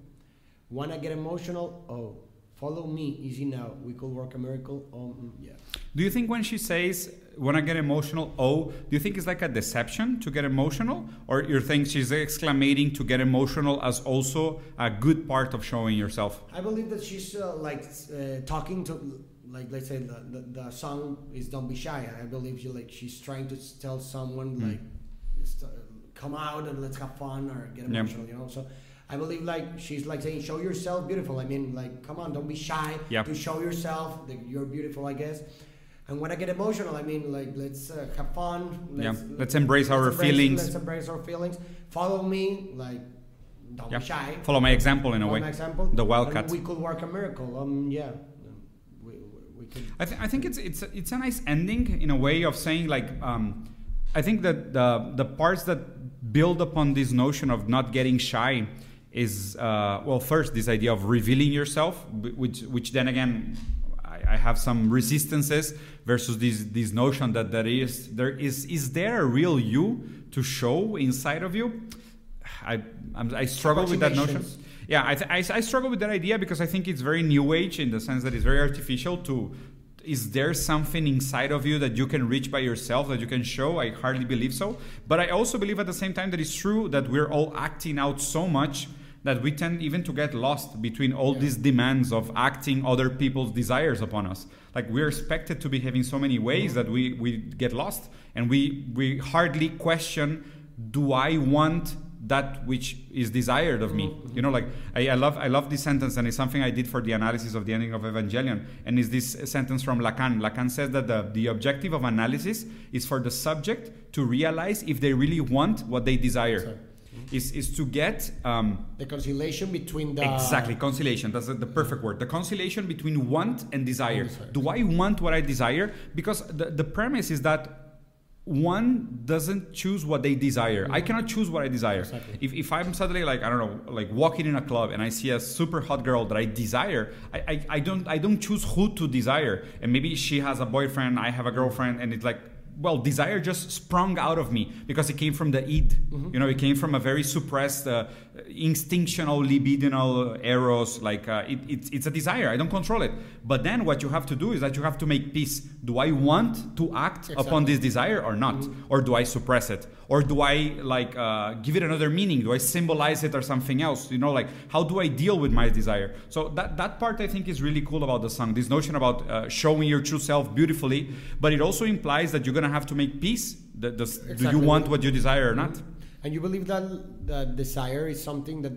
Wanna get emotional? Oh, follow me, easy now. We could work a miracle. Oh, mm, yeah. Do you think when she says when I get emotional, oh, do you think it's like a deception to get emotional, or you think she's exclamating to get emotional as also a good part of showing yourself? I believe that she's uh, like uh, talking to, like, let's say the, the, the song is "Don't Be Shy." I believe she like she's trying to tell someone Mm. like, uh, come out and let's have fun or get Yeah. emotional, you know. So. I believe like she's like saying, "Show yourself beautiful." I mean, like, come on, don't be shy Yeah. to show yourself that you're beautiful. I guess. And when I get emotional, I mean, like, let's uh, have fun. Yeah. Let's embrace our embrace feelings. Let's embrace our feelings. Follow me, like, don't Yeah. be shy. Follow my example in a way. my example. The And wildcat. we could work a miracle. Um, yeah, we, we, we could. I, th- I think it's it's it's a nice ending in a way of saying like um, I think that the the parts that build upon this notion of not getting shy is uh, well first this idea of revealing yourself which which then again I, I have some resistances versus this this notion that there is there is is there a real you to show inside of you I I'm, I struggle with that notion. Yeah, I, th- I, I struggle with that idea because I think it's very new age in the sense that it's very artificial to. Is there something inside of you that you can reach by yourself that you can show? I hardly believe so. But I also believe at the same time that it's true that we're all acting out so much that we tend even to get lost between all these demands of acting other people's desires upon us. Like we're expected to behave in so many ways mm-hmm. that we, we get lost and we, we hardly question do I want that which is desired of me you know like I, I love i love this sentence and it's something i did for the analysis of the ending of evangelion and is this sentence from lacan lacan says that the, the objective of analysis is for the subject to realize if they really want what they desire is, is to get um, The conciliation between the Exactly, conciliation. That's the, the perfect word. The conciliation between want and desire. And desire. Do I want what I desire? Because the, the premise is that one doesn't choose what they desire. I cannot choose what I desire. Exactly. If, if I'm suddenly like I don't know, like walking in a club and I see a super hot girl that I desire, I, I, I don't I don't choose who to desire. And maybe she has a boyfriend, I have a girlfriend, and it's like well, desire just sprung out of me because it came from the id. You know, it came from a very suppressed, uh, instinctional, libidinal eros. Like uh, it, it's, it's a desire. I don't control it. But then what you have to do is that you have to make peace. Do I want to act upon this desire or not, or do I suppress it, or do I like uh, give it another meaning? Do I symbolize it or something else? You know, like how do I deal with my desire? So that that part I think is really cool about the song. This notion about uh, showing your true self beautifully, but it also implies that you're gonna have to make peace. The, the, Do you want what you desire or not? And you believe that that desire is something that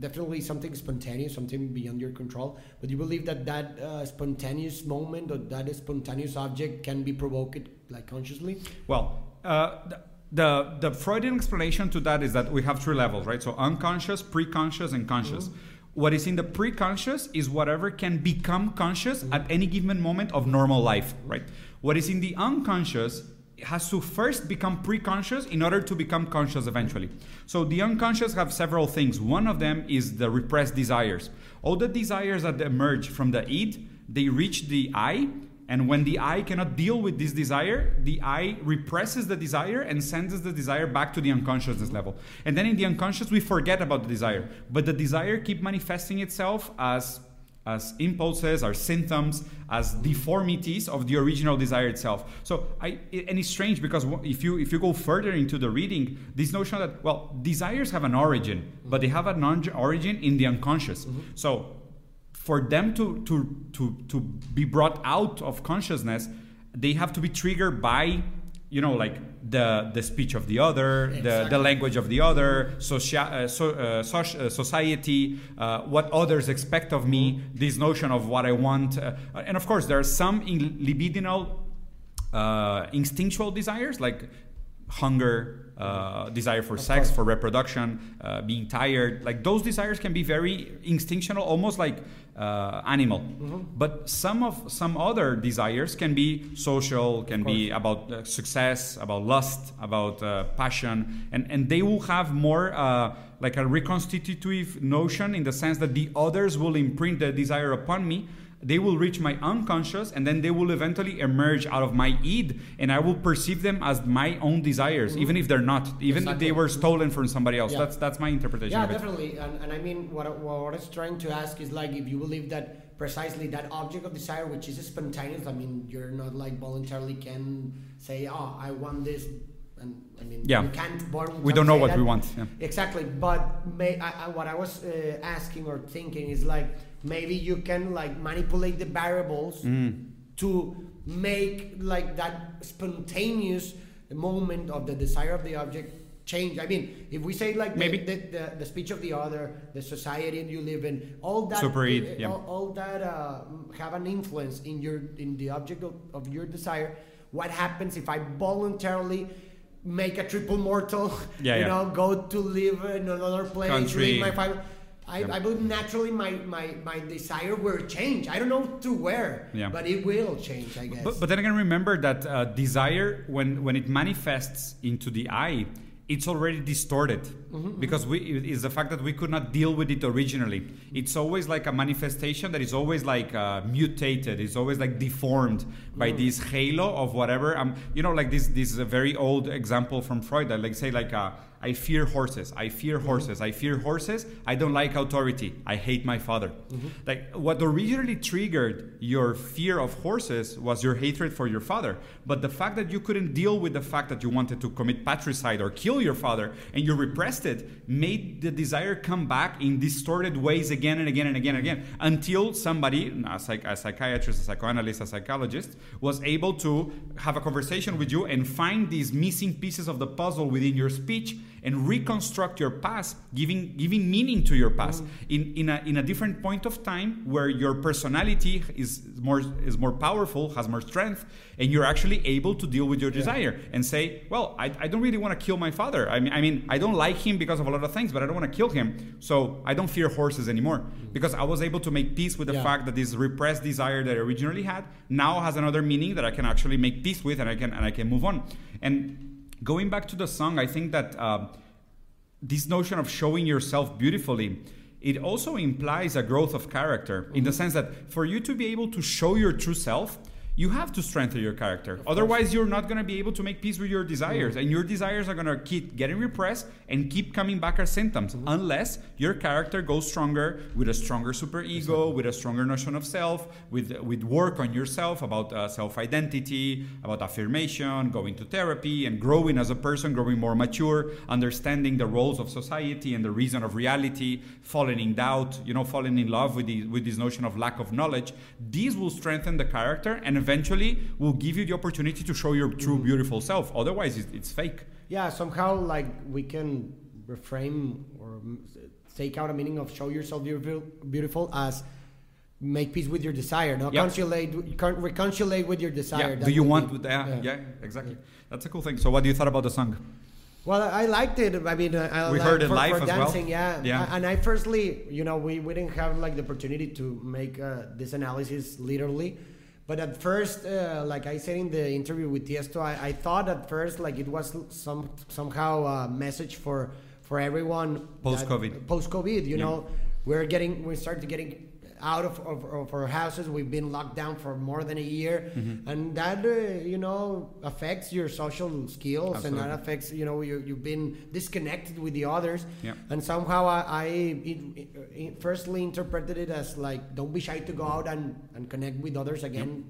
definitely something spontaneous, something beyond your control. But you believe that that uh, spontaneous moment or that spontaneous object can be provoked like consciously. Well, uh, the, the the Freudian explanation to that is that we have three levels, right? So unconscious, pre-conscious, and conscious. What is in the pre-conscious is whatever can become conscious at any given moment of normal life, right? What is in the unconscious has to first become pre-conscious in order to become conscious eventually. So the unconscious have several things. One of them is the repressed desires. All the desires that emerge from the id, they reach the I, and when the I cannot deal with this desire, the I represses the desire and sends the desire back to the unconsciousness level. And then in the unconscious, we forget about the desire. But the desire keep manifesting itself as as impulses, as symptoms, as deformities of the original desire itself. So I and it's strange because if you if you go further into the reading, this notion that well desires have an origin, but they have an origin in the unconscious. Mm-hmm. So for them to, to, to, to be brought out of consciousness, they have to be triggered by, you know, like the, the speech of the other, the, the language of the other, socia- uh, so, uh, uh, society, uh, what others expect of me, this notion of what I want. Uh, and of course, there are some in libidinal uh, instinctual desires like hunger, uh, desire for sex, course. for reproduction, uh, being tired. Like those desires can be very instinctual, almost like uh, animal. But some of some other desires can be social, can be about uh, success, about lust, about uh, passion, and and they will have more. Uh, like a reconstitutive notion in the sense that the others will imprint the desire upon me they will reach my unconscious and then they will eventually emerge out of my id and i will perceive them as my own desires even if they're not even if they were stolen from somebody else Yeah. that's that's my interpretation Yeah, definitely. And, and I mean, what, I- what I was trying to ask is like if you believe that precisely that object of desire, which is spontaneous, I mean, you're not like voluntarily can say, oh, I want this. And I mean, Yeah. you can't born. we don't know what that. we want yeah. Exactly, but may, I, I, what I was uh, asking or thinking is like maybe you can like manipulate the variables Mm. to make like that spontaneous moment of the desire of the object change. I mean, if we say like the, Maybe. the, the, the speech of the other, the society you live in, all that, Super id, uh, yeah. all, all that uh, have an influence in your in the object of, of your desire. What happens if I voluntarily make a triple mortal? Yeah, you yeah. know, go to live in another place, Country. leave my family. I. I believe naturally my, my, my desire will change. I don't know to where, Yeah. but it will change, I guess. But, but then again, remember that uh, desire, when, when it manifests into the I, it's already distorted because we, it is the fact that we could not deal with it originally. It's always like a manifestation that is always like uh, mutated. It's always like deformed by this halo of whatever. Um, you know, like this this is a very old example from Freud. That like say like a, I fear horses. I fear mm-hmm. horses. I fear horses. I don't like authority. I hate my father. Mm-hmm. Like what originally triggered your fear of horses was your hatred for your father. But the fact that you couldn't deal with the fact that you wanted to commit patricide or kill your father and you repressed it made the desire come back in distorted ways again and again and again and again until somebody, a, psych- a psychiatrist, a psychoanalyst, a psychologist, was able to have a conversation with you and find these missing pieces of the puzzle within your speech and reconstruct your past, giving giving meaning to your past mm. in, in a in a different point of time where your personality is more is more powerful, has more strength, and you're actually able to deal with your desire and say, well, I, I don't really want to kill my father. I mean, I mean, I don't like him because of a lot of things, but I don't want to kill him. So I don't fear horses anymore mm. because I was able to make peace with the Yeah. fact that this repressed desire that I originally had now has another meaning that I can actually make peace with and I can and I can move on. And going back to the song, I think that uh, this notion of showing yourself beautifully it also implies a growth of character in the sense that for you to be able to show your true self you have to strengthen your character. Otherwise you're not going to be able to make peace with your desires and your desires are going to keep getting repressed and keep coming back as symptoms unless your character goes stronger with a stronger super superego with a stronger notion of self with with work on yourself about uh, self-identity about affirmation going to therapy and growing as a person growing more mature understanding the roles of society and the reason of reality falling in doubt you know falling in love with the, with this notion of lack of knowledge. These will strengthen the character and eventually will give you the opportunity to show your true beautiful self otherwise it's, it's fake Yeah, somehow like we can reframe or mm, take out a meaning of show yourself beautiful, beautiful as make peace with your desire, not Yeah. conciliate, con- reconciliate with your desire. yeah do you want be- with yeah, yeah exactly that's a cool thing so what do you thought about the song Well, I liked it. I mean, I, I We like heard it for, live for as well. dancing. Yeah, Yeah. And I firstly, you know, we, we didn't have like the opportunity to make uh, this analysis literally, but at first, uh, like I said in the interview with Tiesto, I, I thought at first like it was some somehow a message for for everyone Post-COVID. Post COVID, you Yeah. know, we're getting we started getting out of, of, of our houses. We've been locked down for more than a year, Mm-hmm. and that uh, you know affects your social skills, and that affects you know you, you've been disconnected with the others, Yeah. and somehow I, I it, it, firstly interpreted it as like don't be shy to go out and, and connect with others again,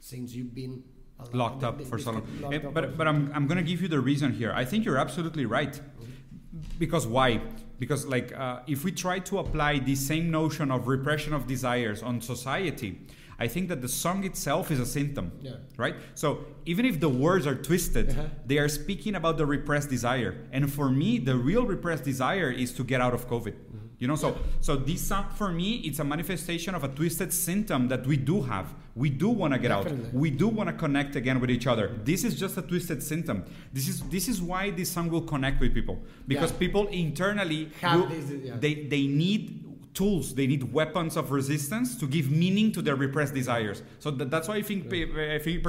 since you've been locked up for so long. Eh, but but I'm, I'm going to give you the reason here. I think you're absolutely right. Because why? Because like uh, if we try to apply the same notion of repression of desires on society, I think that the song itself is a symptom. Yeah. Right? So even if the words are twisted, Uh-huh. they are speaking about the repressed desire. And for me, the real repressed desire is to get out of COVID. You know, so so this song for me, it's a manifestation of a twisted symptom that we do have. We do want to get Definitely. out. We do want to connect again with each other. This is just a twisted symptom. This is this is why this song will connect with people because Yeah. people internally Have will- this, yeah. they they need tools they need weapons of resistance to give meaning to their repressed desires so that, that's why i think i think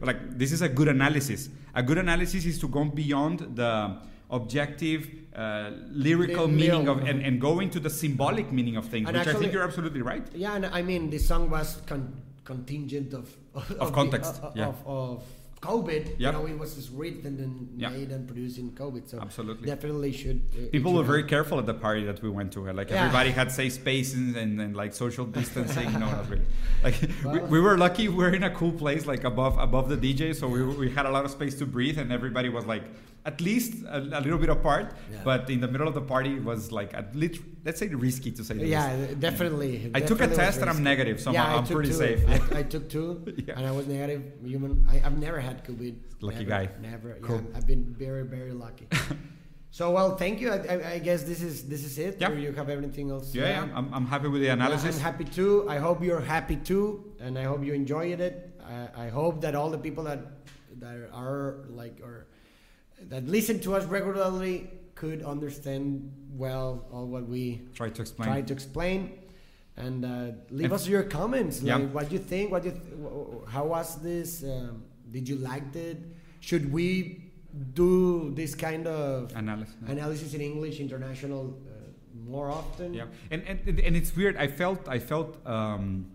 like this is a good analysis a good analysis is to go beyond the objective uh, lyrical Ly- meaning of and, and go into the symbolic meaning of things And which i actually- think you're absolutely right Yeah, and I mean, the song was con- contingent of of, the- context, of, yeah. of, of COVID. Yep. You know, it was just written and Yeah. made and produced in COVID. So Absolutely. definitely should. uh, People should were very careful at the party that we went to. Like Yeah. everybody had safe spaces and, and like social distancing. no, not really. Like we, Well- we were lucky. We're in a cool place, like above above the DJ, so we, we had a lot of space to breathe, and everybody was like at least a, a little bit apart. Yeah. But in the middle of the party it was like at least let's say risky to say the least. Yeah, definitely. I took a test and I'm negative, so yeah, I'm- I I'm pretty two. safe. I, I took two, Yeah. and I was negative. Human. I, I've never had COVID. Lucky Never, guy. Never. Cool. Yeah, I've been very, very lucky. so well, thank you. I, I, I guess this is this is it. Yeah. You have everything else. Yeah, yeah. I'm, I'm happy with the analysis. I'm happy too. I hope you're happy too, and I hope you enjoyed it. I, I hope that all the people that that are like or that listen to us regularly could understand well all what we Try to explain. try to explain. And uh, leave And- us your comments. Yeah. Like, what you think? What you? Th- how was this? Um, did you like it? Should we do this kind of Analysis. analysis in English, international, uh, more often? Yeah, and, and and it's weird. I felt I felt um,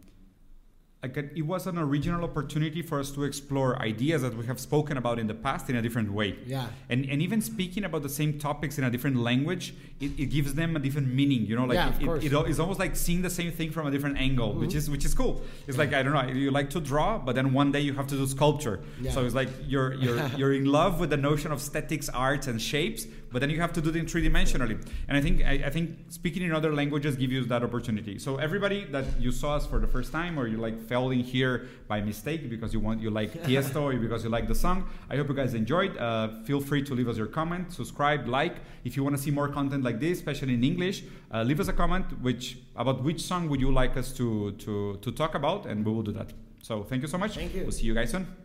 like it was an original opportunity for us to explore ideas that we have spoken about in the past in a different way. Yeah. And and even speaking about the same topics in a different language, it, it gives them a different meaning. You know, like Yeah, it, it, it, it's almost like seeing the same thing from a different angle, mm-hmm. which is which is cool. It's like I don't know, you like to draw, but then one day you have to do sculpture. Yeah. So it's like you're you're you're in love with the notion of aesthetics, arts, and shapes, but then you have to do it in three dimensionally. And I think I, I think speaking in other languages give you that opportunity. So everybody that you saw us for the first time, or you like fell in here by mistake because you want you like Tiesto or because you like the song, I hope you guys enjoyed. Uh, feel free to leave us your comment, subscribe, like. If you want to see more content like this, especially in English, uh, leave us a comment which about which song would you like us to to to talk about, and we will do that. So thank you so much. Thank you. We'll see you guys soon.